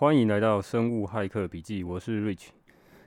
欢迎来到生物骇客笔记，我是 Rich。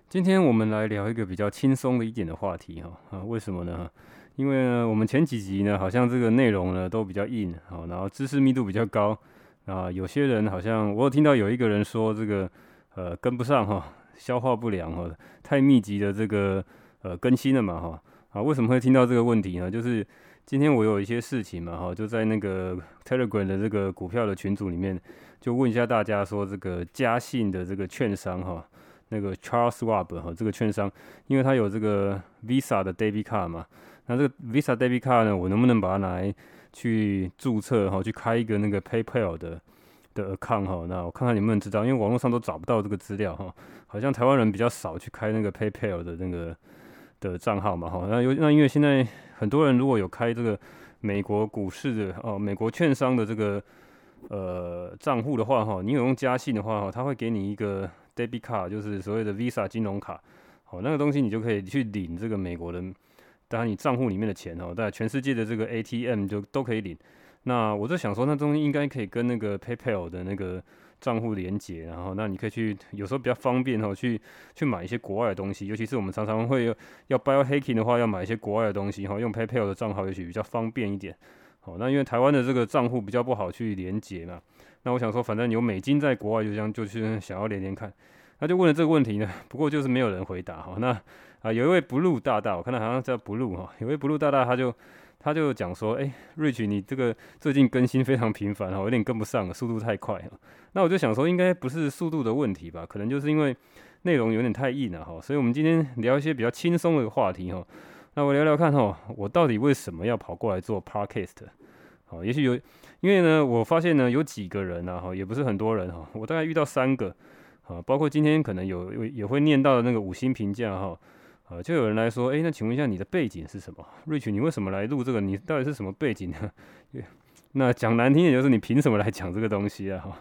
今天我们来聊一个比较轻松的一点的话题哈啊，为什么呢？因为呢，我们前几集呢，好像这个内容呢都比较硬啊，然后知识密度比较高啊，有些人好像我有听到有一个人说这个呃跟不上哈，消化不良哈，太密集的这个呃更新了嘛哈啊，为什么会听到这个问题呢？就是今天我有一些事情嘛哈，就在那个 Telegram 的这个股票的群组里面。就问一下大家说，这个嘉信的这个券商哈，那个 Charles Schwab 哈，这个券商，因为它有这个 Visa 的 Debit Card 嘛，那这个 Visa Debit Card 呢，我能不能把它拿来去注册哈，去开一个那个 PayPal 的的 account 哈？那我看看你们能知道，因为网络上都找不到这个资料哈，好像台湾人比较少去开那个 PayPal 的那个的账号嘛哈。那有那因为现在很多人如果有开这个美国股市的哦，美国券商的这个。呃，账户的话哈，你有用嘉信的话哈，他会给你一个 debit card，就是所谓的 Visa 金融卡，好，那个东西你就可以去领这个美国的，当然你账户里面的钱哦，在全世界的这个 ATM 就都可以领。那我就想说，那东西应该可以跟那个 PayPal 的那个账户连接，然后那你可以去，有时候比较方便哈，去去买一些国外的东西，尤其是我们常常会要 biohacking 的话，要买一些国外的东西哈，用 PayPal 的账号也许比较方便一点。好，那因为台湾的这个账户比较不好去连接嘛，那我想说，反正有美金在国外，就这样就去想要连连看，那就问了这个问题呢。不过就是没有人回答哈。那啊，有一位 Blue 大大，我看到好像叫 Blue 哈，有一位 Blue 大大，他就他就讲说，哎，Rich，你这个最近更新非常频繁哈，有点跟不上了，速度太快哈。那我就想说，应该不是速度的问题吧？可能就是因为内容有点太硬了哈。所以我们今天聊一些比较轻松的话题哈。那我聊聊看哈，我到底为什么要跑过来做 Podcast？好，也许有，因为呢，我发现呢，有几个人啊，哈，也不是很多人哈，我大概遇到三个，啊，包括今天可能有也会念到的那个五星评价哈，啊，就有人来说，诶，那请问一下你的背景是什么？Rich，你为什么来录这个？你到底是什么背景呢？那讲难听点就是你凭什么来讲这个东西啊？哈，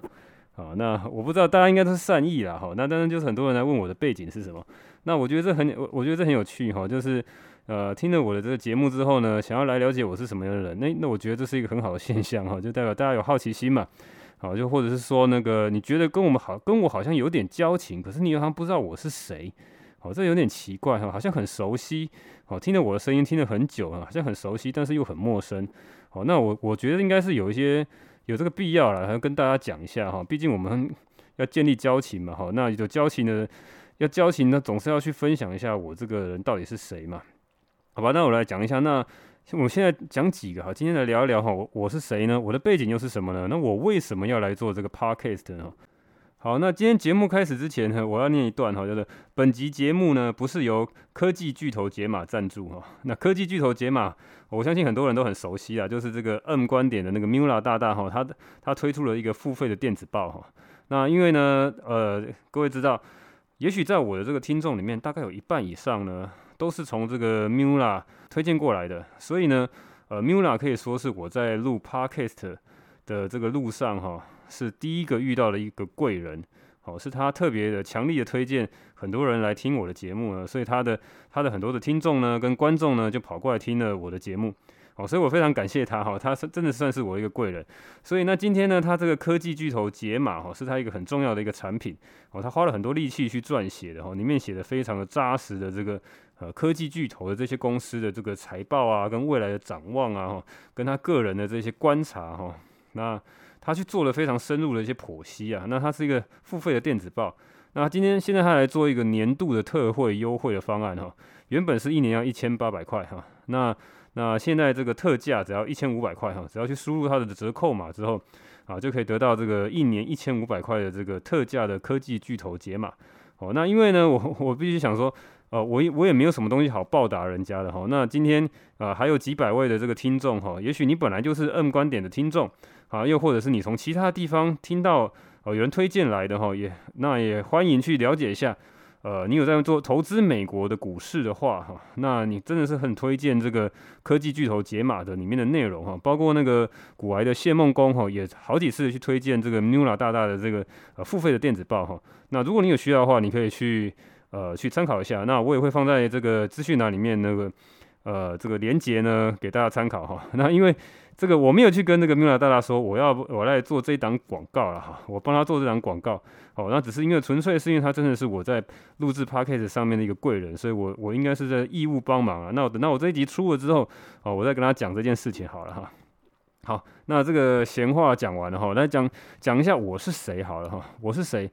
好，那我不知道，大家应该都是善意啦，哈，那当然就是很多人来问我的背景是什么，那我觉得这很，我我觉得这很有趣哈，就是。呃，听了我的这个节目之后呢，想要来了解我是什么样的人，那那我觉得这是一个很好的现象哈，就代表大家有好奇心嘛，好，就或者是说那个你觉得跟我们好，跟我好像有点交情，可是你好像不知道我是谁，好，这有点奇怪哈，好像很熟悉，哦，听了我的声音听了很久啊，好像很熟悉，但是又很陌生，好，那我我觉得应该是有一些有这个必要了，还要跟大家讲一下哈，毕竟我们 要建立交情嘛，哈，那有交情的要交情呢，总是要去分享一下我这个人到底是谁嘛。好吧，那我来讲一下。那我现在讲几个哈，今天来聊一聊哈，我我是谁呢？我的背景又是什么呢？那我为什么要来做这个 podcast 呢？好，那今天节目开始之前呢，我要念一段哈，就是本集节目呢不是由科技巨头解码赞助哈。那科技巨头解码，我相信很多人都很熟悉啊，就是这个 M 观点的那个 Mula 大大哈，他他推出了一个付费的电子报哈。那因为呢，呃，各位知道，也许在我的这个听众里面，大概有一半以上呢。都是从这个 Mula 推荐过来的，所以呢，呃，Mula 可以说是我在录 Podcast 的这个路上哈，是第一个遇到的一个贵人，好，是他特别的强力的推荐很多人来听我的节目呢，所以他的他的很多的听众呢跟观众呢就跑过来听了我的节目。好，所以我非常感谢他哈，他是真的算是我一个贵人。所以那，今天呢，他这个科技巨头解码哈，是他一个很重要的一个产品哦，他花了很多力气去撰写的哈，里面写的非常的扎实的这个呃科技巨头的这些公司的这个财报啊，跟未来的展望啊哈，跟他个人的这些观察哈，那他去做了非常深入的一些剖析啊，那他是一个付费的电子报，那今天现在他来做一个年度的特惠优惠的方案哈，原本是一年要一千八百块哈，那。那现在这个特价只要一千五百块哈，只要去输入它的折扣码之后，啊，就可以得到这个一年一千五百块的这个特价的科技巨头解码。哦，那因为呢，我 我必须想说，呃，我我也没有什么东西好报答人家的哈。那今天啊，还有几百位的这个听众哈，也许你本来就是 M 观点的听众啊，又或者是你从其他地方听到哦有人推荐来的哈，也那也欢迎去了解一下。呃，你有在做投资美国的股市的话，哈，那你真的是很推荐这个科技巨头解码的里面的内容，哈，包括那个股癌的谢孟恭，哈，也好几次去推荐这个 Mula 大大的这个呃付费的电子报，哈。那如果你有需要的话，你可以去呃去参考一下。那我也会放在这个资讯栏里面那个呃这个连接呢给大家参考哈。那因为这个我没有去跟那个米拉大大说我要我来做这一档广告了哈，我帮他做这档广告，哦，那只是因为纯粹是因为他真的是我在录制 Podcast 上面的一个贵人，所以我我应该是在义务帮忙啊。那我等到我这一集出了之后，哦，我再跟他讲这件事情好了哈。好，那这个闲话讲完了哈，来讲讲一下我是谁好了哈，我是谁？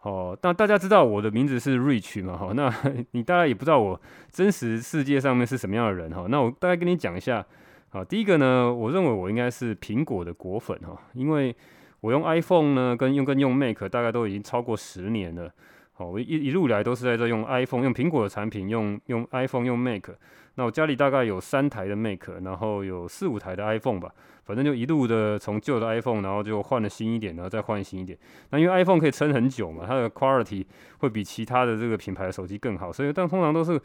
哦，那大家知道我的名字是 Rich 嘛？哈，那 你大概也不知道我真实世界上面是什么样的人哈。那我大概跟你讲一下。好，第一个呢，我认为我应该是苹果的果粉哈，因为我用 iPhone 呢，跟用跟用 Mac 大概都已经超过十年了。好，我一一路来都是在这用 iPhone，用苹果的产品，用用 iPhone，用 Mac。那我家里大概有三台的 Mac，然后有四五台的 iPhone 吧，反正就一路的从旧的 iPhone，然后就换了新一点，然后再换新一点。那因为 iPhone 可以撑很久嘛，它的 quality 会比其他的这个品牌的手机更好，所以但通常都是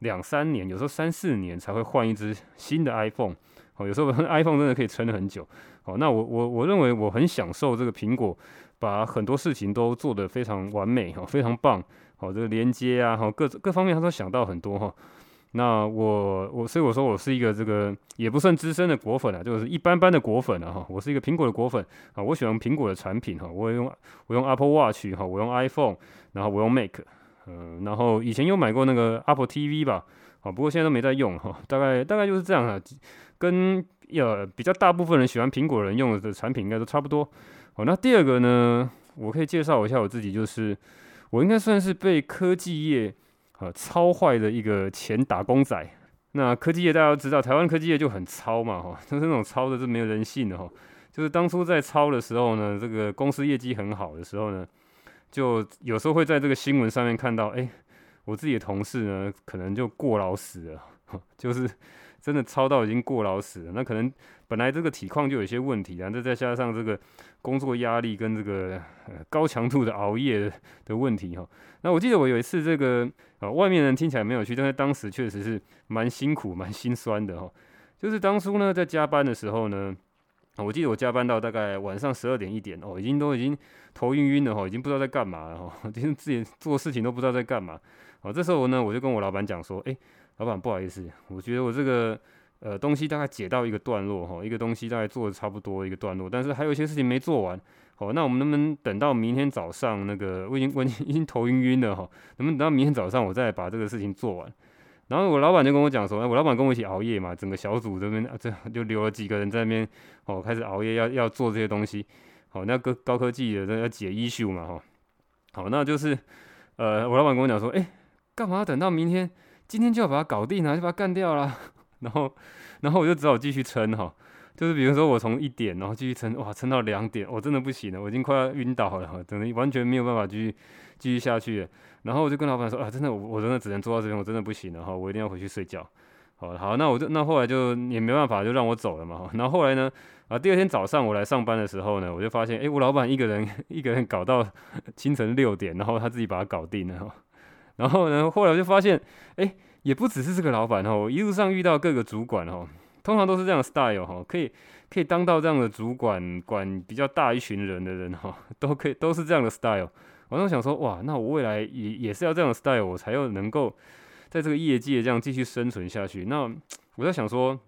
两三年，有时候三四年才会换一支新的 iPhone。好，有时候 iPhone 真的可以撑很久。好，那我我我认为我很享受这个苹果把很多事情都做得非常完美，哈，非常棒。好，这个连接啊，哈，各各方面他都想到很多哈。那我我所以我说我是一个这个也不算资深的果粉啊，就是一般般的果粉啊哈。我是一个苹果的果粉啊，我喜欢苹果的产品哈。我用我用 Apple Watch 哈，我用 iPhone，然后我用 Mac，嗯，然后以前有买过那个 Apple TV 吧，好，不过现在都没在用哈。大概大概就是这样啊。跟呃比较大部分人喜欢苹果人用的产品应该都差不多。好，那第二个呢，我可以介绍一下我自己，就是我应该算是被科技业呃超坏的一个前打工仔。那科技业大家都知道，台湾科技业就很操嘛，哈，就是那种操的是没有人性的哈。就是当初在操的时候呢，这个公司业绩很好的时候呢，就有时候会在这个新闻上面看到，哎，我自己的同事呢，可能就过劳死了，就是。真的操到已经过劳死了，那可能本来这个体况就有一些问题啊，那再加上这个工作压力跟这个高强度的熬夜的问题哈。那我记得我有一次这个啊，外面人听起来没有趣，但是当时确实是蛮辛苦、蛮心酸的哈。就是当初呢在加班的时候呢，我记得我加班到大概晚上十二点一点哦，已经都已经头晕晕的哈，已经不知道在干嘛了哈，就是自己做事情都不知道在干嘛。哦，这时候呢我就跟我老板讲说，诶。老板，不好意思，我觉得我这个呃东西大概解到一个段落哈，一个东西大概做的差不多一个段落，但是还有一些事情没做完，好，那我们能不能等到明天早上那个我已经我已经已经头晕晕了哈，能不能等到明天早上我再把这个事情做完？然后我老板就跟我讲说，哎，我老板跟我一起熬夜嘛，整个小组这边啊这就留了几个人在那边哦，开始熬夜要要做这些东西，好，那个高科技的要解 issue 嘛哈，好，那就是呃我老板跟我讲说，哎，干嘛等到明天？今天就要把它搞定啊，就把它干掉了。然后，然后我就只好继续撑哈。就是比如说，我从一点，然后继续撑，哇，撑到两点，我真的不行了，我已经快要晕倒了，真的完全没有办法继续继续下去。然后我就跟老板说啊，真的，我我真的只能做到这边，我真的不行了哈，我一定要回去睡觉。好，好，那我就那后来就也没办法，就让我走了嘛。然后后来呢，啊，第二天早上我来上班的时候呢，我就发现，哎，我老板一个人 一个人搞到清晨六点，然后他自己把它搞定了。然后呢，后来我就发现，哎，也不只是这个老板哦，一路上遇到各个主管哦，通常都是这样的 style 哈，可以可以当到这样的主管，管比较大一群人的人哈，都可以都是这样的 style。我就想说，哇，那我未来也也是要这样的 style，我才又能够在这个业界这样继续生存下去。那我在想说，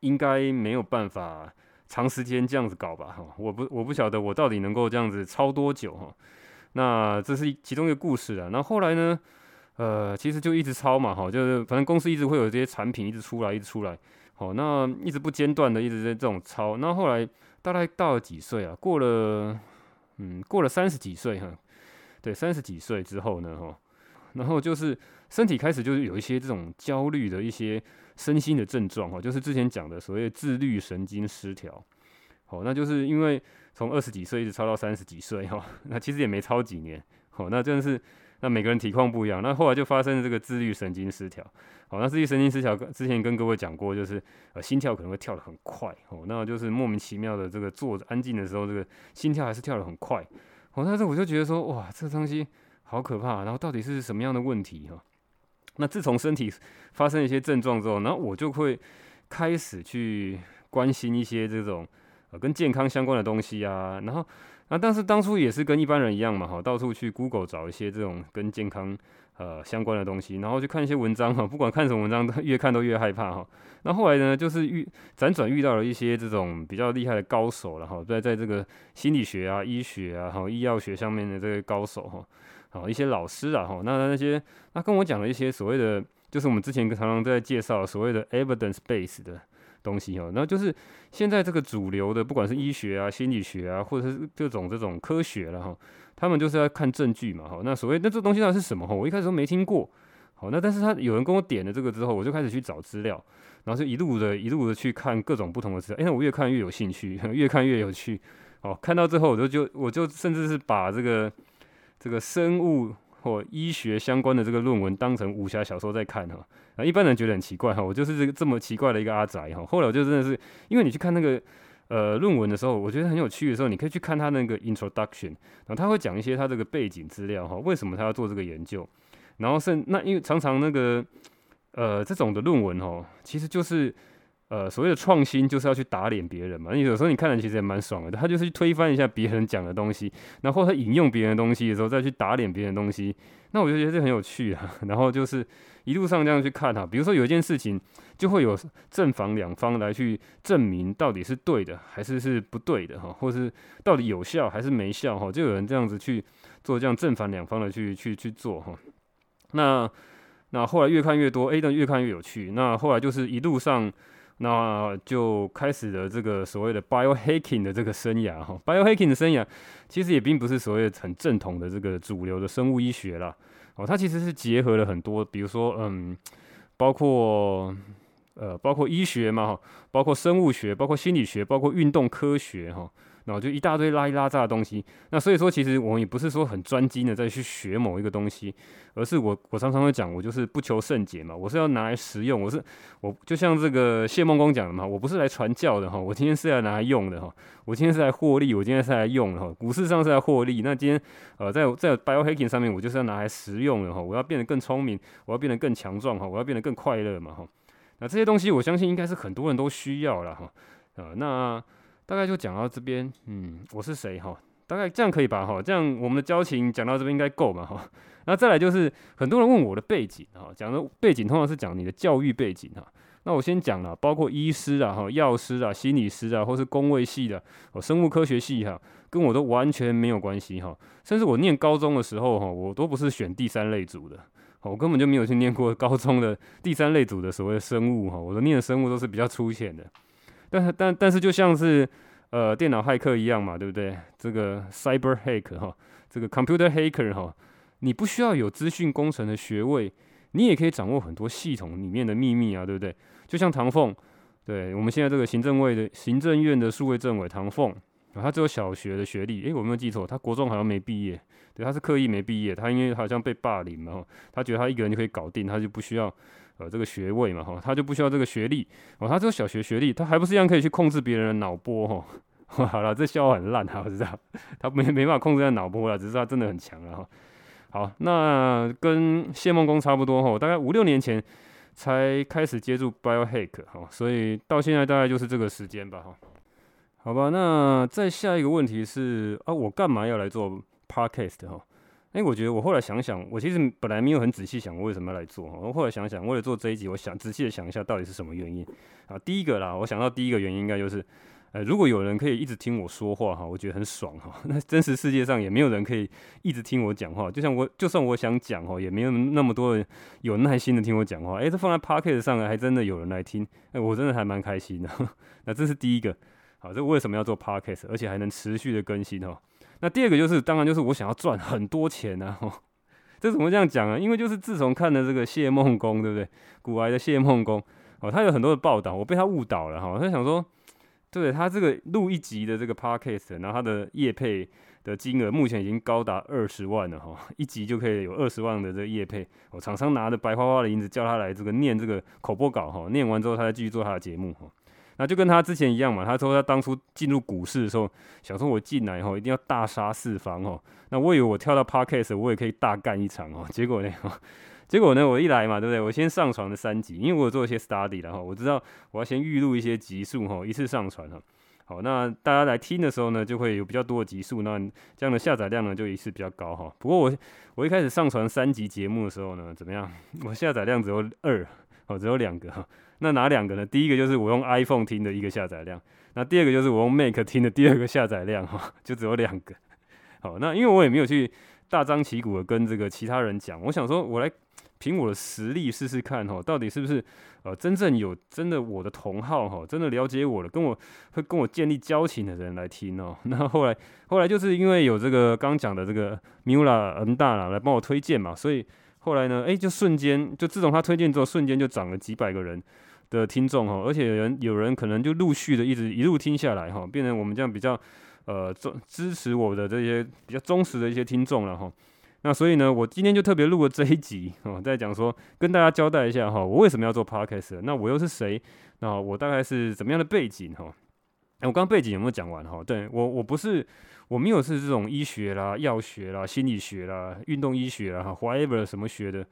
应该没有办法长时间这样子搞吧？哈，我不我不晓得我到底能够这样子超多久哈。那这是其中一个故事啊。那后来呢？呃，其实就一直抄嘛，哈，就是反正公司一直会有这些产品一直出来，一直出来，好，那一直不间断的一直在这种抄。那后来大概到了几岁啊？过了，嗯，过了三十几岁哈。对，三十几岁之后呢，哈，然后就是身体开始就是有一些这种焦虑的一些身心的症状，哈，就是之前讲的所谓自律神经失调。好，那就是因为。从二十几岁一直超到三十几岁哈，那其实也没超几年，好，那真的是那每个人体况不一样，那后来就发生了这个自律神经失调，好，那自律神经失调之前跟各位讲过，就是呃心跳可能会跳得很快，哦，那就是莫名其妙的这个坐着安静的时候，这个心跳还是跳得很快，好，但是我就觉得说哇，这个东西好可怕，然后到底是什么样的问题哈？那自从身体发生一些症状之后，然后我就会开始去关心一些这种。跟健康相关的东西啊，然后，那但是当初也是跟一般人一样嘛，哈，到处去 Google 找一些这种跟健康呃相关的东西，然后去看一些文章哈，不管看什么文章，越看都越害怕哈。那后来呢，就是遇辗转遇到了一些这种比较厉害的高手了哈，在在这个心理学啊、医学啊、哈医药学上面的这些高手哈，好一些老师啊哈，那那些那跟我讲了一些所谓的，就是我们之前常常在介绍所谓的 evidence base 的。东西哈，那就是现在这个主流的，不管是医学啊、心理学啊，或者是各种这种科学了哈，他们就是要看证据嘛哈。那所谓那这东西到底是什么哈？我一开始都没听过。好，那但是他有人跟我点了这个之后，我就开始去找资料，然后就一路的、一路的去看各种不同的资料。哎，那我越看越有兴趣，越看越有趣。哦，看到最后我就就我就甚至是把这个这个生物。或医学相关的这个论文当成武侠小说在看哈，啊，一般人觉得很奇怪哈，我就是这个这么奇怪的一个阿宅哈。后来我就真的是，因为你去看那个呃论文的时候，我觉得很有趣的时候，你可以去看他那个 introduction，然后他会讲一些他这个背景资料哈，为什么他要做这个研究，然后是那因为常常那个呃这种的论文哈，其实就是。呃，所谓的创新就是要去打脸别人嘛。你有时候你看的其实也蛮爽的，他就是去推翻一下别人讲的东西，然后他引用别人的东西的时候再去打脸别人的东西，那我就觉得这很有趣啊。然后就是一路上这样去看哈，比如说有一件事情，就会有正反两方来去证明到底是对的还是是不对的哈，或是到底有效还是没效哈，就有人这样子去做这样正反两方的去去去做哈。那那后来越看越多，A 的越看越有趣。那后来就是一路上。那就开始了这个所谓的 biohacking 的这个生涯哈，biohacking 的生涯其实也并不是所谓很正统的这个主流的生物医学啦，哦，它其实是结合了很多，比如说嗯，包括呃，包括医学嘛，包括生物学，包括心理学，包括运动科学哈。然后就一大堆拉一拉杂的东西，那所以说其实我们也不是说很专精的再去学某一个东西，而是我我常常会讲，我就是不求甚解嘛，我是要拿来实用，我是我就像这个谢孟恭讲的嘛，我不是来传教的哈，我今天是要拿来用的哈，我今天是来获利，我今天是来用的哈，股市上是来获利，那今天呃在在 biohacking 上面我就是要拿来实用的哈，我要变得更聪明，我要变得更强壮哈，我要变得更快乐嘛哈，那这些东西我相信应该是很多人都需要了哈，啊那。大概就讲到这边，嗯，我是谁哈？大概这样可以吧哈？这样我们的交情讲到这边应该够嘛哈？那再来就是很多人问我的背景哈，讲的背景通常是讲你的教育背景哈。那我先讲了，包括医师啊、哈药师啊、心理师啊，或是公卫系的、哦生物科学系哈，跟我都完全没有关系哈。甚至我念高中的时候哈，我都不是选第三类组的，我根本就没有去念过高中的第三类组的所谓的生物哈。我的念的生物都是比较粗浅的。但是但但是就像是呃电脑骇客一样嘛，对不对？这个 cyber hack 哈，这个 computer hacker 哈，你不需要有资讯工程的学位，你也可以掌握很多系统里面的秘密啊，对不对？就像唐凤，对我们现在这个行政位的行政院的数位政委唐凤，他只有小学的学历，诶，我没有记错，他国中好像没毕业，对，他是刻意没毕业，他因为好像被霸凌嘛，他觉得他一个人就可以搞定，他就不需要。呃，这个学位嘛，哈，他就不需要这个学历，哦，他只有小学学历，他还不是一样可以去控制别人的脑波，哈，好了，这笑话很烂，哈，我知道，他没没办法控制他脑波了，只是他真的很强了，哈。好，那跟谢孟恭差不多，哈，大概五六年前才开始接触 biohack，哈，所以到现在大概就是这个时间吧，哈。好吧，那再下一个问题是啊，我干嘛要来做 podcast，哈？哎、我觉得我后来想想，我其实本来没有很仔细想我为什么要来做。我后来想想，为了做这一集，我想仔细的想一下到底是什么原因啊？第一个啦，我想到第一个原因应该就是，呃，如果有人可以一直听我说话哈，我觉得很爽哈。那真实世界上也没有人可以一直听我讲话，就像我，就算我想讲哈，也没有那么多人有耐心的听我讲话。哎、这放在 Podcast 上还真的有人来听，哎、我真的还蛮开心的。那这是第一个，好，这为什么要做 Podcast，而且还能持续的更新哈？那第二个就是，当然就是我想要赚很多钱呐、啊。这怎么这样讲啊？因为就是自从看了这个谢孟恭，对不对？股癌的谢孟恭哦，他有很多的报道，我被他误导了哈。我在想说，对他这个录一集的这个 podcast，然后他的业配的金额目前已经高达二十万了哈，一集就可以有二十万的这个业配。哦厂商拿着白花花的银子叫他来这个念这个口播稿哈，念完之后他再继续做他的节目哈。那就跟他之前一样嘛，他说他当初进入股市的时候，想说我进来后一定要大杀四方哦。那我以为我跳到 Podcast 我也可以大干一场哦。结果呢，结果呢，我一来嘛，对不对？我先上传了三集，因为我有做一些 study 然后我知道我要先预录一些集数哈，一次上传哈。好，那大家来听的时候呢，就会有比较多的集数，那这样的下载量呢就一次比较高哈。不过我我一开始上传三集节目的时候呢，怎么样？我下载量只有二，哦，只有两个哈。那哪两个呢？第一个就是我用 iPhone 听的一个下载量，那第二个就是我用 Mac 听的第二个下载量哈，就只有两个。好，那因为我也没有去大张旗鼓的跟这个其他人讲，我想说我来。凭我的实力试试看哈，到底是不是呃真正有真的我的同好哈，真的了解我的，跟我会跟我建立交情的人来听哦。那后来后来就是因为有这个刚讲的这个 Mula N 大佬来帮我推荐嘛，所以后来呢，诶，就瞬间就自从他推荐之后，瞬间就涨了几百个人的听众哈，而且有人有人可能就陆续的一直一路听下来哈，变成我们这样比较呃支支持我的这些比较忠实的一些听众了哈。那所以呢，我今天就特别录了这一集哦，在讲说跟大家交代一下哈，我为什么要做 podcast？那我又是谁？那我大概是怎么样的背景哈？哎，我刚刚背景有没有讲完哈？对我，我不是，我没有是这种医学啦、药学啦、心理学啦、运动医学啦，whatever 什么学的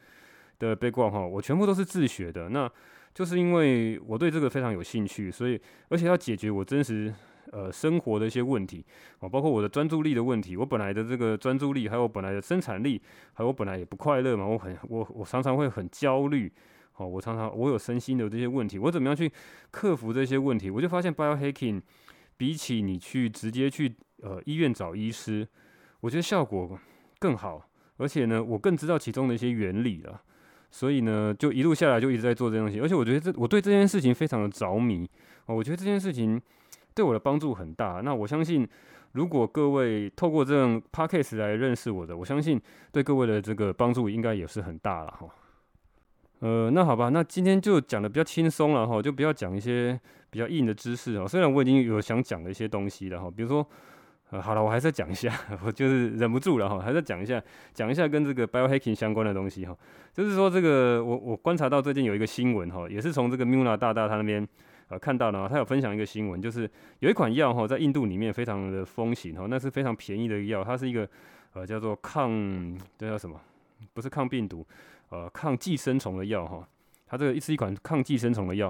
的 background 哈，我全部都是自学的。那就是因为我对这个非常有兴趣，所以而且要解决我真实。呃，生活的一些问题啊，包括我的专注力的问题。我本来的这个专注力，还有我本来的生产力，还有我本来也不快乐嘛。我很我我常常会很焦虑，哦，我常常我有身心的这些问题，我怎么样去克服这些问题？我就发现 biohacking 比起你去直接去呃医院找医师，我觉得效果更好，而且呢，我更知道其中的一些原理了。所以呢，就一路下来就一直在做这东西，而且我觉得这我对这件事情非常的着迷哦，我觉得这件事情。对我的帮助很大。那我相信，如果各位透过这样 podcast 来认识我的，我相信对各位的这个帮助应该也是很大了哈。呃，那好吧，那今天就讲的比较轻松了哈，就不要讲一些比较硬的知识哈。虽然我已经有想讲的一些东西了哈，比如说，呃，好了，我还是讲一下，我就是忍不住了哈，还是讲一下，讲一下跟这个 biohacking 相关的东西哈。就是说，这个我我观察到最近有一个新闻哈，也是从这个 Muna 大大他那边。呃，看到了，他有分享一个新闻，就是有一款药哈，在印度里面非常的风行哈，那是非常便宜的药，它是一个呃叫做抗，这叫什么？不是抗病毒，呃，抗寄生虫的药哈。它这个是一款抗寄生虫的药。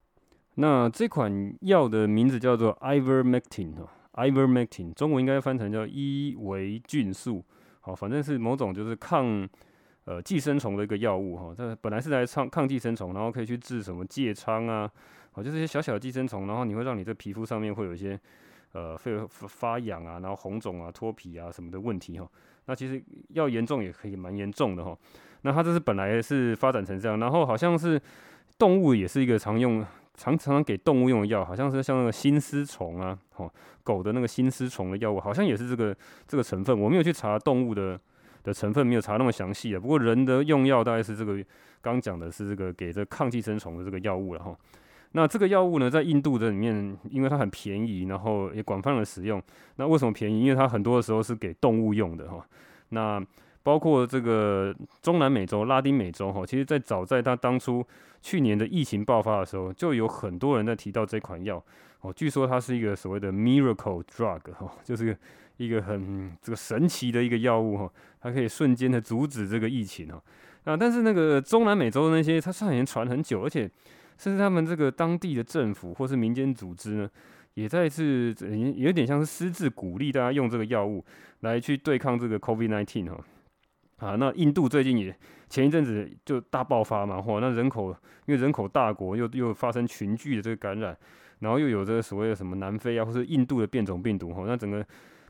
那这款药的名字叫做 Ivermectin 哈，Ivermectin 中文应该翻成叫伊维菌素，好，反正是某种就是抗呃寄生虫的一个药物哈。它本来是来抗抗寄生虫，然后可以去治什么疥疮啊。哦，就是些小小的寄生虫，然后你会让你这皮肤上面会有一些呃会发痒啊，然后红肿啊、脱皮啊什么的问题哈。那其实要严重也可以蛮严重的哈。那它这是本来是发展成这样，然后好像是动物也是一个常用、常常给动物用的药，好像是像那个心丝虫啊，哦，狗的那个心丝虫的药物，好像也是这个这个成分。我没有去查动物的的成分，没有查那么详细啊。不过人的用药大概是这个，刚讲的是这个给这抗寄生虫的这个药物了哈。那这个药物呢，在印度的里面，因为它很便宜，然后也广泛的使用。那为什么便宜？因为它很多的时候是给动物用的哈。那包括这个中南美洲、拉丁美洲哈，其实在早在他当初去年的疫情爆发的时候，就有很多人在提到这款药哦。据说它是一个所谓的 miracle drug 哈，就是一个很这个神奇的一个药物哈，它可以瞬间的阻止这个疫情哈。啊，但是那个中南美洲的那些，它虽然传很久，而且。甚至他们这个当地的政府或是民间组织呢，也在是有点像是私自鼓励大家用这个药物来去对抗这个 COVID-19 哈。啊，那印度最近也前一阵子就大爆发嘛，嚯，那人口因为人口大国又又发生群聚的这个感染，然后又有这个所谓的什么南非啊或是印度的变种病毒哈，那整个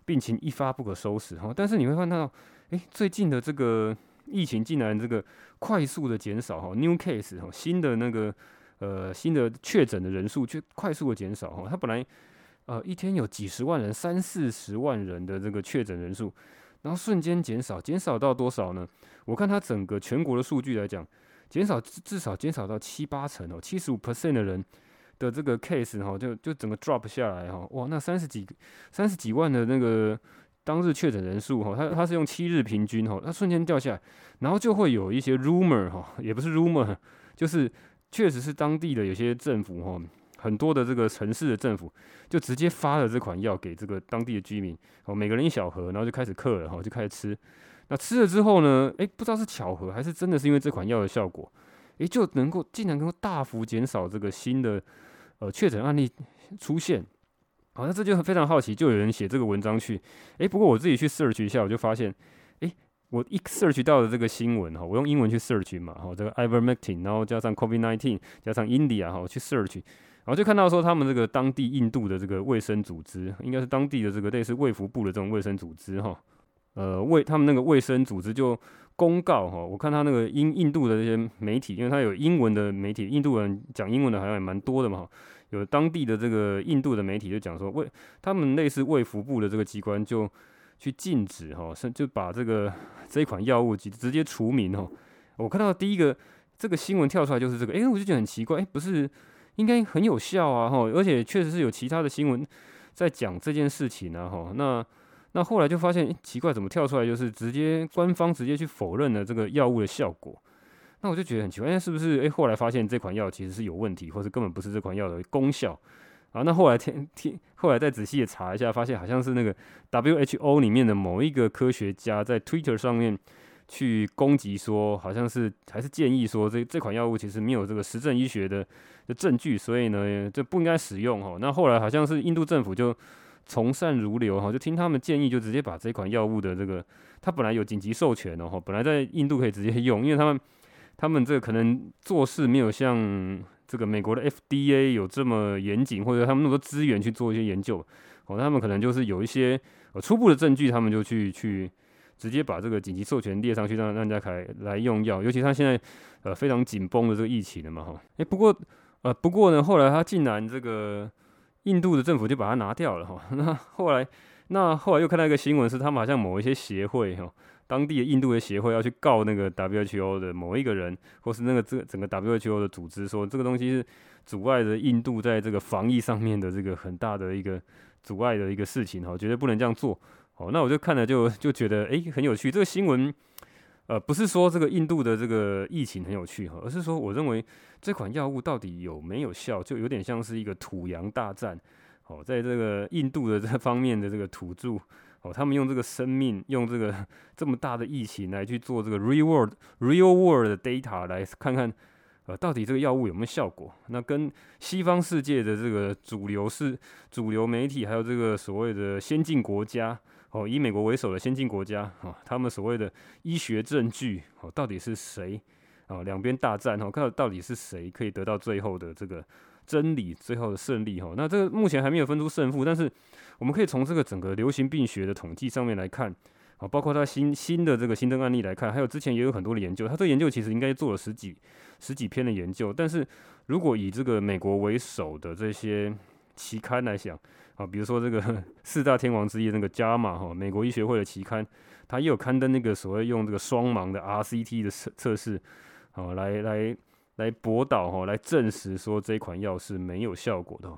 病情一发不可收拾哈。但是你会看到，诶，最近的这个疫情竟然这个快速的减少哈，new case 哈，新的那个。呃，新的确诊的人数却快速的减少哈，它本来呃一天有几十万人、三四十万人的这个确诊人数，然后瞬间减少，减少到多少呢？我看它整个全国的数据来讲，减少至至少减少到七八成哦，七十五 percent 的人的这个 case 哈，就就整个 drop 下来哈，哇，那三十几三十几万的那个当日确诊人数哈，它它是用七日平均哈，它瞬间掉下来，然后就会有一些 rumor 哈，也不是 rumor，就是。确实是当地的有些政府哈，很多的这个城市的政府就直接发了这款药给这个当地的居民哦，每个人一小盒，然后就开始嗑了哈，就开始吃。那吃了之后呢，诶，不知道是巧合还是真的是因为这款药的效果，诶，就能够竟然能够大幅减少这个新的呃确诊案例出现。好，那这就非常好奇，就有人写这个文章去，诶，不过我自己去 search 一下，我就发现，诶，我一 search 到的这个新闻哈，我用英文去 search 嘛，哈，这个 Ivermectin，然后加上 COVID-19，加上 India 哈，我去 search，后就看到说他们这个当地印度的这个卫生组织，应该是当地的这个类似卫福部的这种卫生组织哈，呃，卫他们那个卫生组织就公告哈，我看他那个印印度的这些媒体，因为他有英文的媒体，印度人讲英文的好像也蛮多的嘛哈。有当地的这个印度的媒体就讲说，卫他们类似卫福部的这个机关就去禁止哈，是就把这个这一款药物直直接除名哦。我看到第一个这个新闻跳出来就是这个，诶，我就觉得很奇怪，诶，不是应该很有效啊哈，而且确实是有其他的新闻在讲这件事情啊哈。那那后来就发现，奇怪，怎么跳出来就是直接官方直接去否认了这个药物的效果。那我就觉得很奇怪，是不是？诶、后来发现这款药其实是有问题，或者根本不是这款药的功效啊？那后来听听，后来再仔细的查一下，发现好像是那个 WHO 里面的某一个科学家在 Twitter 上面去攻击说，好像是还是建议说这这款药物其实没有这个实证医学的的证据，所以呢就不应该使用哈。那后来好像是印度政府就从善如流哈，就听他们建议，就直接把这款药物的这个，它本来有紧急授权的哈，本来在印度可以直接用，因为他们。他们这可能做事没有像这个美国的 FDA 有这么严谨，或者他们那么多资源去做一些研究，哦，他们可能就是有一些初步的证据，他们就去去直接把这个紧急授权列上去，让让人家来来用药。尤其他现在呃非常紧绷的这个疫情了嘛，哈，诶，不过呃不过呢，后来他竟然这个印度的政府就把它拿掉了，哈。那后来那后来又看到一个新闻，是他们好像某一些协会，哈。当地的印度的协会要去告那个 WHO 的某一个人，或是那个这整个 WHO 的组织，说这个东西是阻碍着印度在这个防疫上面的这个很大的一个阻碍的一个事情，哈，绝对不能这样做。哦，那我就看了就就觉得，诶，很有趣。这个新闻，呃，不是说这个印度的这个疫情很有趣哈，而是说我认为这款药物到底有没有效，就有点像是一个土洋大战。哦，在这个印度的这方面的这个土著。哦，他们用这个生命，用这个这么大的疫情来去做这个 real world real world data 来看看，呃，到底这个药物有没有效果？那跟西方世界的这个主流是主流媒体，还有这个所谓的先进国家，哦，以美国为首的先进国家，哦，他们所谓的医学证据，哦，到底是谁？哦，两边大战，哦，看到到底是谁可以得到最后的这个真理，最后的胜利？哈，那这个目前还没有分出胜负，但是。我们可以从这个整个流行病学的统计上面来看，啊，包括它新新的这个新增案例来看，还有之前也有很多的研究，它这个研究其实应该做了十几十几篇的研究，但是如果以这个美国为首的这些期刊来讲，啊，比如说这个 四大天王之一那个伽马哈，美国医学会的期刊，它也有刊登那个所谓用这个双盲的 RCT 的测测试，啊，来来。来驳导哈，来证实说这款药是没有效果的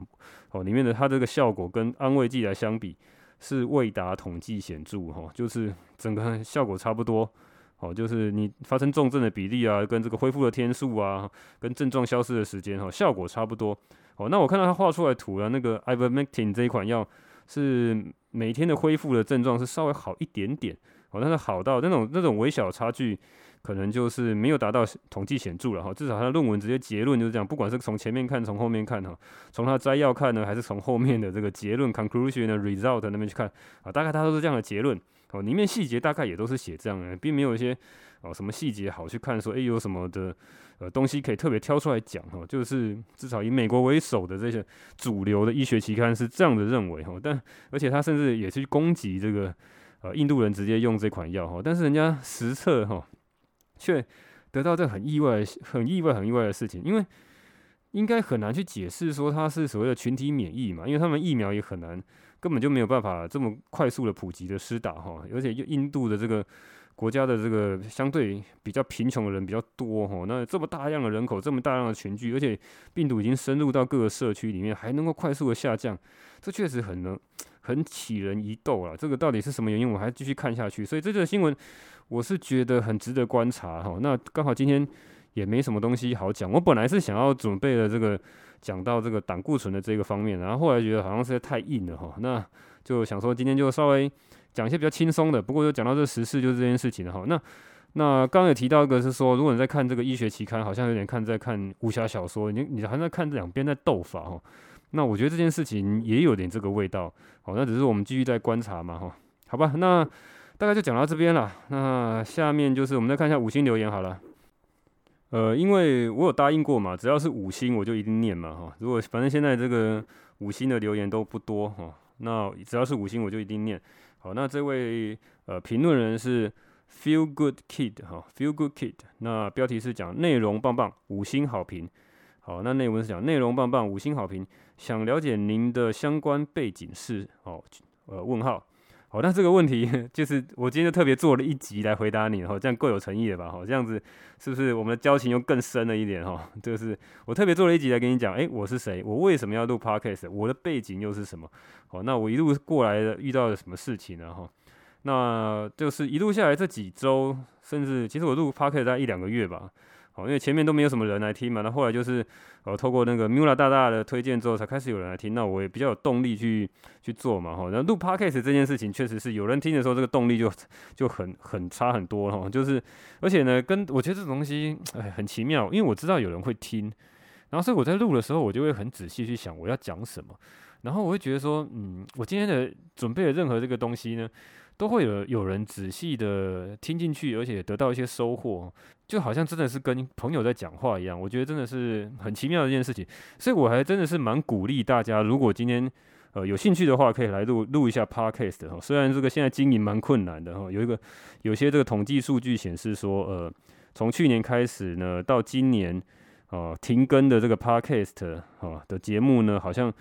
哦。里面的它这个效果跟安慰剂来相比是未达统计显著哈，就是整个效果差不多哦。就是你发生重症的比例啊，跟这个恢复的天数啊，跟症状消失的时间哈，效果差不多哦。那我看到他画出来图了，那个 Ivermectin 这一款药是每天的恢复的症状是稍微好一点点哦，但是好到那种那种微小差距。可能就是没有达到统计显著了哈，至少他的论文直接结论就是这样，不管是从前面看，从后面看哈，从他摘要看呢，还是从后面的这个结论 conclusion 的 result 那边去看啊，大概他都是这样的结论哦，里面细节大概也都是写这样的，并没有一些哦什么细节好去看说，诶有什么的呃东西可以特别挑出来讲哈，就是至少以美国为首的这些主流的医学期刊是这样的认为哈，但而且他甚至也去攻击这个呃印度人直接用这款药哈，但是人家实测哈。却得到这很意外、很意外、很意外的事情，因为应该很难去解释说它是所谓的群体免疫嘛，因为他们疫苗也很难，根本就没有办法这么快速的普及的施打哈，而且印度的这个国家的这个相对比较贫穷的人比较多哈，那这么大量的人口，这么大量的群聚，而且病毒已经深入到各个社区里面，还能够快速的下降，这确实很能 很起人疑窦啊，这个到底是什么原因？我还继续看下去，所以这个新闻。我是觉得很值得观察哈，那刚好今天也没什么东西好讲。我本来是想要准备的这个讲到这个胆固醇的这个方面，然后后来觉得好像是太硬了哈，那就想说今天就稍微讲一些比较轻松的。不过就讲到这时事，就是这件事情了哈。那那刚刚有提到一个是说，如果你在看这个医学期刊，好像有点看在看武侠小说，你你好像在看这两边在斗法哈。那我觉得这件事情也有点这个味道，好，那只是我们继续在观察嘛，哈，好吧，那大概就讲到这边了。那下面就是我们再看一下五星留言好了。呃，因为我有答应过嘛，只要是五星我就一定念嘛，哈。如果反正现在这个五星的留言都不多，哈，那只要是五星我就一定念。好，那这位呃评论人是 Feel Good Kid 哈，Feel Good Kid。那标题是讲内容棒棒，五星好评。好，那内文是讲内容棒棒，五星好评。想了解您的相关背景是？哦，呃，问号。好，那这个问题 就是我今天就特别做了一集来回答你，哈，这样够有诚意了吧？哈，这样子是不是我们的交情又更深了一点？哈，就是我特别做了一集来跟你讲，诶，我是谁？我为什么要录 Podcast？我的背景又是什么？好，那我一路过来的遇到了什么事情呢？哈，那就是一路下来这几周，甚至其实我录 Podcast 大概一两个月吧。好，因为前面都没有什么人来听嘛，那后来就是呃透过那个 Mula 大大的推荐之后，才开始有人来听，那我也比较有动力去去做嘛，哈。那录 Podcast 这件事情确实是有人听的时候，这个动力就就很很差很多哈。就是而且呢，跟我觉得这种东西哎很奇妙，因为我知道有人会听，然后所以我在录的时候，我就会很仔细去想我要讲什么，然后我会觉得说，嗯，我今天的准备的任何这个东西呢。都会有有人仔细的听进去，而且得到一些收获，就好像真的是跟朋友在讲话一样。我觉得真的是很奇妙的一件事情，所以我还真的是蛮鼓励大家，如果今天呃有兴趣的话，可以来录录一下 Podcast 哈。虽然这个现在经营蛮困难的哈，有一个有些这个统计数据显示说，呃，从去年开始呢，到今年啊、呃、停更的这个 Podcast 啊的节目呢，好像。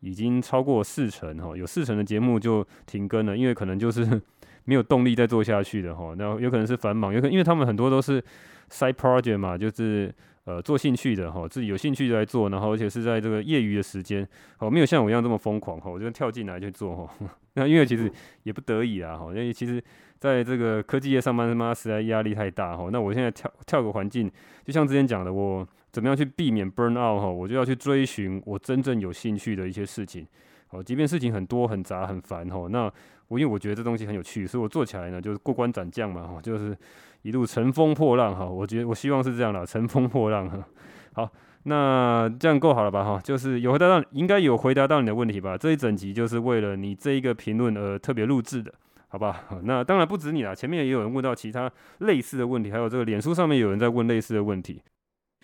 已经超过四成哈，有四成的节目就停更了，因为可能就是 没有动力再做下去的哈。那有可能是繁忙，有可能因为他们很多都是 side project 嘛，就是呃做兴趣的哈，自己有兴趣来做，然后而且是在这个业余的时间，哦，没有像我一样这么疯狂哈，我就跳进来去做哈。那因为其实也不得已啊哈，因为其实在这个科技业上班他妈实在压力太大哈。那我现在跳跳个环境，就像之前讲的我。怎么样去避免 burn out 哈？我就要去追寻我真正有兴趣的一些事情，好，即便事情很多很杂很烦哈，那我因为我觉得这东西很有趣，所以我做起来呢就是过关斩将嘛哈，就是一路乘风破浪哈。我觉得我希望是这样的，乘风破浪哈。好，那这样够好了吧哈？就是有回答到，应该有回答到你的问题吧？这一整集就是为了你这一个评论而特别录制的，好吧？那当然不止你啦，前面也有人问到其他类似的问题，还有这个脸书上面有人在问类似的问题。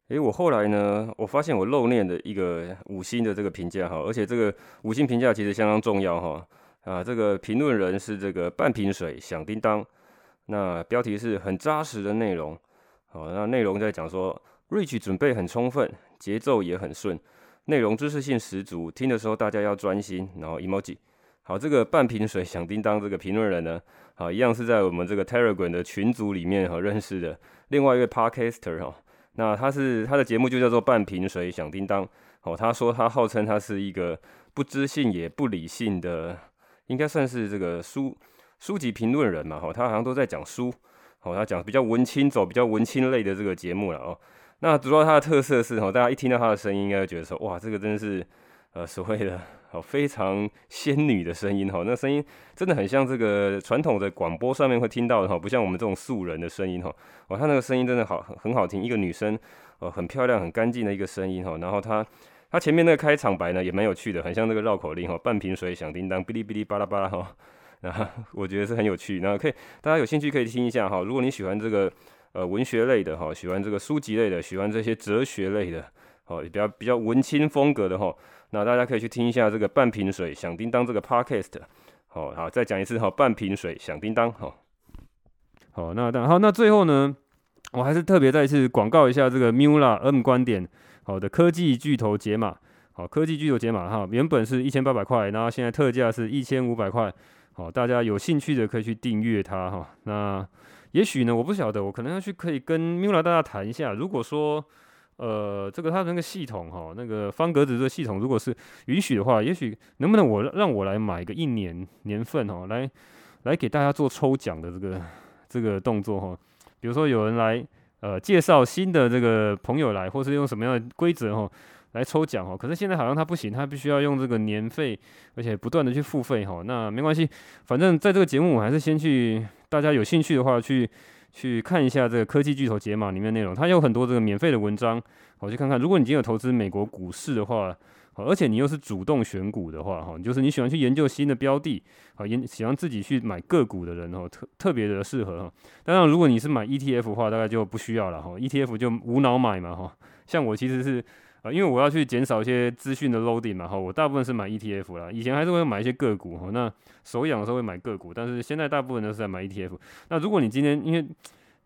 诶，我后来呢，我发现我漏念的一个五星的这个评价哈，而且这个五星评价其实相当重要哈啊，这个评论人是这个半瓶水响叮当，那标题是很扎实的内容，好，那内容在讲说，Rich 准备很充分，节奏也很顺，内容知识性十足，听的时候大家要专心，然后 emoji，好，这个半瓶水响叮当这个评论人呢，好，一样是在我们这个 Telegram 的群组里面哈认识的，另外一位 Podcaster 哈。那他是他的节目就叫做半瓶水响叮当哦，他说他号称他是一个不知性也不理性的，应该算是这个书书籍评论人嘛，哈，他好像都在讲书，哦，他讲比较文青走比较文青类的这个节目了哦。那主要他的特色是哦，大家一听到他的声音，应该会觉得说哇，这个真的是呃所谓的。哦，非常仙女的声音哈，那声音真的很像这个传统的广播上面会听到的哈，不像我们这种素人的声音哈。哦，他那个声音真的好很很好听，一个女生，哦，很漂亮很干净的一个声音哈。然后他他前面那个开场白呢也蛮有趣的，很像那个绕口令哈，半瓶水响叮当，哔哩哔哩巴拉巴拉哈。然后我觉得是很有趣，那可以大家有兴趣可以听一下哈。如果你喜欢这个呃文学类的哈，喜欢这个书籍类的，喜欢这些哲学类的，哦，比较比较文青风格的哈。那大家可以去听一下这个半瓶水响叮当这个 podcast，好好再讲一次哈，半瓶水响叮当，好，好那那好那最后呢，我还是特别再一次广告一下这个 Mula M 观点，好的科技巨头解码，好科技巨头解码哈，原本是一千八百块，然后现在特价是一千五百块，好大家有兴趣的可以去订阅它哈，那也许呢，我不晓得，我可能要去可以跟 Mula 大家谈一下，如果说。呃，这个它的那个系统哈，那个方格子这个系统，如果是允许的话，也许能不能我让我来买个一年年份哈，来来给大家做抽奖的这个这个动作哈。比如说有人来呃介绍新的这个朋友来，或是用什么样的规则哈来抽奖哈。可是现在好像它不行，它必须要用这个年费，而且不断的去付费哈。那没关系，反正在这个节目我还是先去，大家有兴趣的话去。去看一下这个科技巨头解码里面内容，它有很多这个免费的文章，好去看看。如果你今天有投资美国股市的话，而且你又是主动选股的话，哈，就是你喜欢去研究新的标的，好，研喜欢自己去买个股的人，哈，特特别的适合哈。当然，如果你是买 ETF 的话，大概就不需要了，哈，ETF 就无脑买嘛，哈。像我其实是，啊，因为我要去减少一些资讯的 loading 嘛，哈，我大部分是买 ETF 啦。以前还是会买一些个股，哈，那手痒的时候会买个股，但是现在大部分都是在买 ETF。那如果你今天因为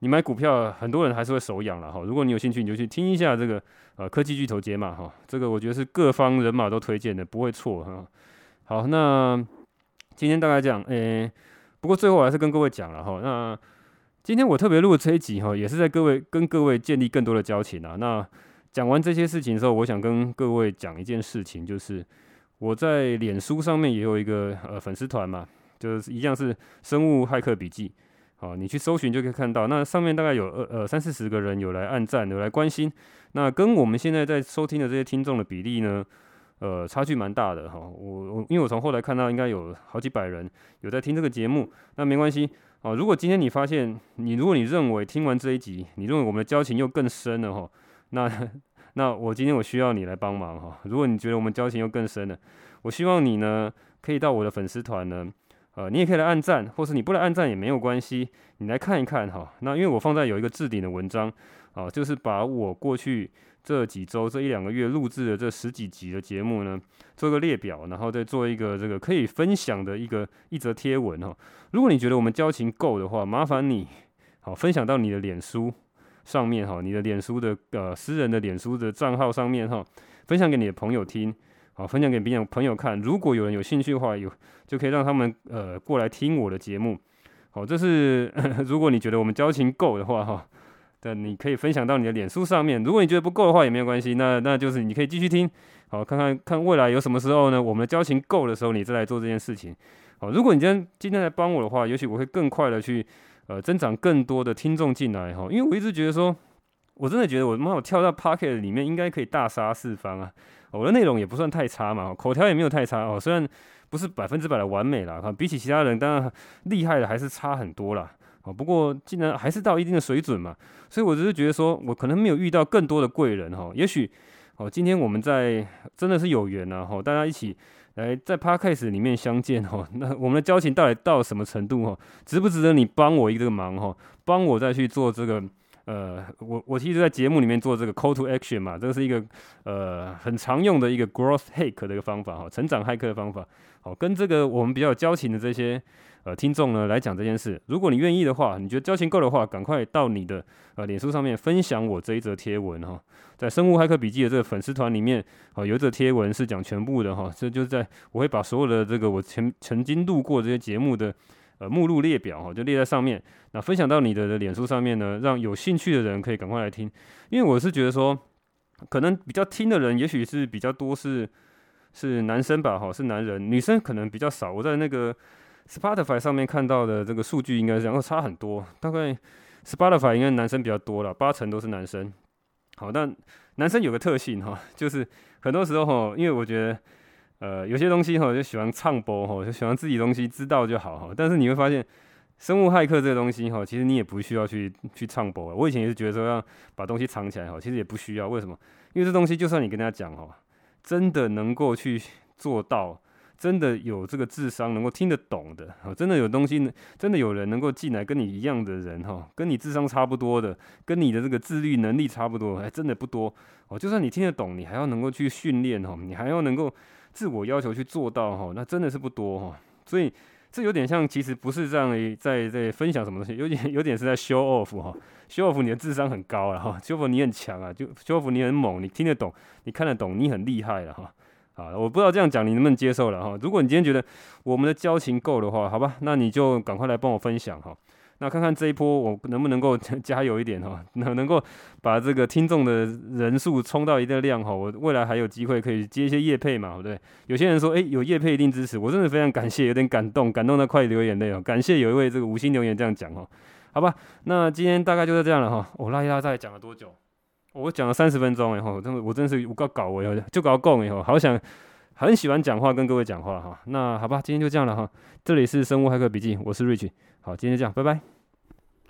你买股票，很多人还是会手痒了哈。如果你有兴趣，你就去听一下这个呃科技巨头解码哈。这个我觉得是各方人马都推荐的，不会错哈。好，那今天大概这样，诶、不过最后我还是跟各位讲了哈。那今天我特别录这一集哈，也是在各位跟各位建立更多的交情啊。那讲完这些事情之后，我想跟各位讲一件事情，就是我在脸书上面也有一个呃粉丝团嘛，就是一样是生物骇客笔记。好，你去搜寻就可以看到，那上面大概有二呃三四十个人有来按赞，有来关心。那跟我们现在在收听的这些听众的比例呢，呃，差距蛮大的哈。我因为我从后来看到，应该有好几百人有在听这个节目。那没关系啊，如果今天你发现你如果你认为听完这一集，你认为我们的交情又更深了哈，那那我今天我需要你来帮忙哈。如果你觉得我们交情又更深了，我希望你呢可以到我的粉丝团呢。呃，你也可以来按赞，或是你不来按赞也没有关系，你来看一看哈。那因为我放在有一个置顶的文章啊，就是把我过去这几周这一两个月录制的这十几集的节目呢，做个列表，然后再做一个这个可以分享的一个一则贴文哈。如果你觉得我们交情够的话，麻烦你好分享到你的脸书上面哈，你的脸书的呃私人的脸书的账号上面哈，分享给你的朋友听。好，分享给别人朋友看。如果有人有兴趣的话，有就可以让他们呃过来听我的节目。好，这是 如果你觉得我们交情够的话哈，那你可以分享到你的脸书上面。如果你觉得不够的话，也没有关系，那那就是你可以继续听。好，看看看未来有什么时候呢？我们的交情够的时候，你再来做这件事情。好，如果你今天今天来帮我的话，也许我会更快的去呃增长更多的听众进来哈。因为我一直觉得说，我真的觉得我妈我跳到 Pocket 里面应该可以大杀四方啊。我的内容也不算太差嘛，口条也没有太差哦。虽然不是百分之百的完美啦，哈，比起其他人当然厉害的还是差很多啦。哦，不过既然还是到一定的水准嘛，所以我只是觉得说我可能没有遇到更多的贵人哈。也许哦，今天我们在真的是有缘呐，哈，大家一起来在 Podcast 里面相见哦。那我们的交情到底到什么程度哦？值不值得你帮我一个忙哦？帮我再去做这个。呃，我我其实，在节目里面做这个 call to action 嘛，这个是一个呃很常用的一个 growth hack 的一个方法哈，成长骇客的方法。好，跟这个我们比较有交情的这些呃听众呢来讲这件事，如果你愿意的话，你觉得交情够的话，赶快到你的呃脸书上面分享我这一则贴文哈，在生物骇客笔记的这个粉丝团里面，好，有一则贴文是讲全部的哈，这就是在我会把所有的这个我前曾经录过这些节目的。呃，目录列表哈，就列在上面。那分享到你的脸书上面呢，让有兴趣的人可以赶快来听。因为我是觉得说，可能比较听的人，也许是比较多是是男生吧，哈，是男人，女生可能比较少。我在那个 Spotify 上面看到的这个数据应该是这样，差很多。大概 Spotify 应该男生比较多了，八成都是男生。好，但男生有个特性哈，就是很多时候哈，因为我觉得。呃，有些东西哈，就喜欢唱播哈，就喜欢自己东西知道就好哈。但是你会发现，生物骇客这个东西哈，其实你也不需要去去唱播。我以前也是觉得说要把东西藏起来哈，其实也不需要。为什么？因为这东西就算你跟他讲哈，真的能够去做到，真的有这个智商能够听得懂的，真的有东西，真的有人能够进来跟你一样的人哈，跟你智商差不多的，跟你的这个自律能力差不多，还真的不多哦。就算你听得懂，你还要能够去训练哈，你还要能够。自我要求去做到哈，那真的是不多哈，所以这有点像，其实不是这样在在分享什么东西，有点 有点是在 show off 哈，show off 你的智商很高了哈，show off 你很强啊，就 show off 你很猛，你听得懂，你看得懂，你很厉害了哈，啊，我不知道这样讲你能不能接受了哈，如果你今天觉得我们的交情够的话，好吧，那你就赶快来帮我分享哈。那看看这一波我能不能够 加油一点哈，能能够把这个听众的人数冲到一定的量哈，我未来还有机会可以接一些业配嘛，对不对？有些人说，诶，有业配一定支持，我真的非常感谢，有点感动，感动到快流眼泪哦。感谢有一位这个五星留言这样讲哈，好吧，那今天大概就是这样了哈。我拉一拉再讲了多久？我讲了三十分钟以后，真的我真是我搞搞我就搞够以后，好想很喜欢讲话跟各位讲话哈。那好吧，今天就这样了哈。这里是生物骇客笔记，我是 Rich。好，今天就这样，拜拜。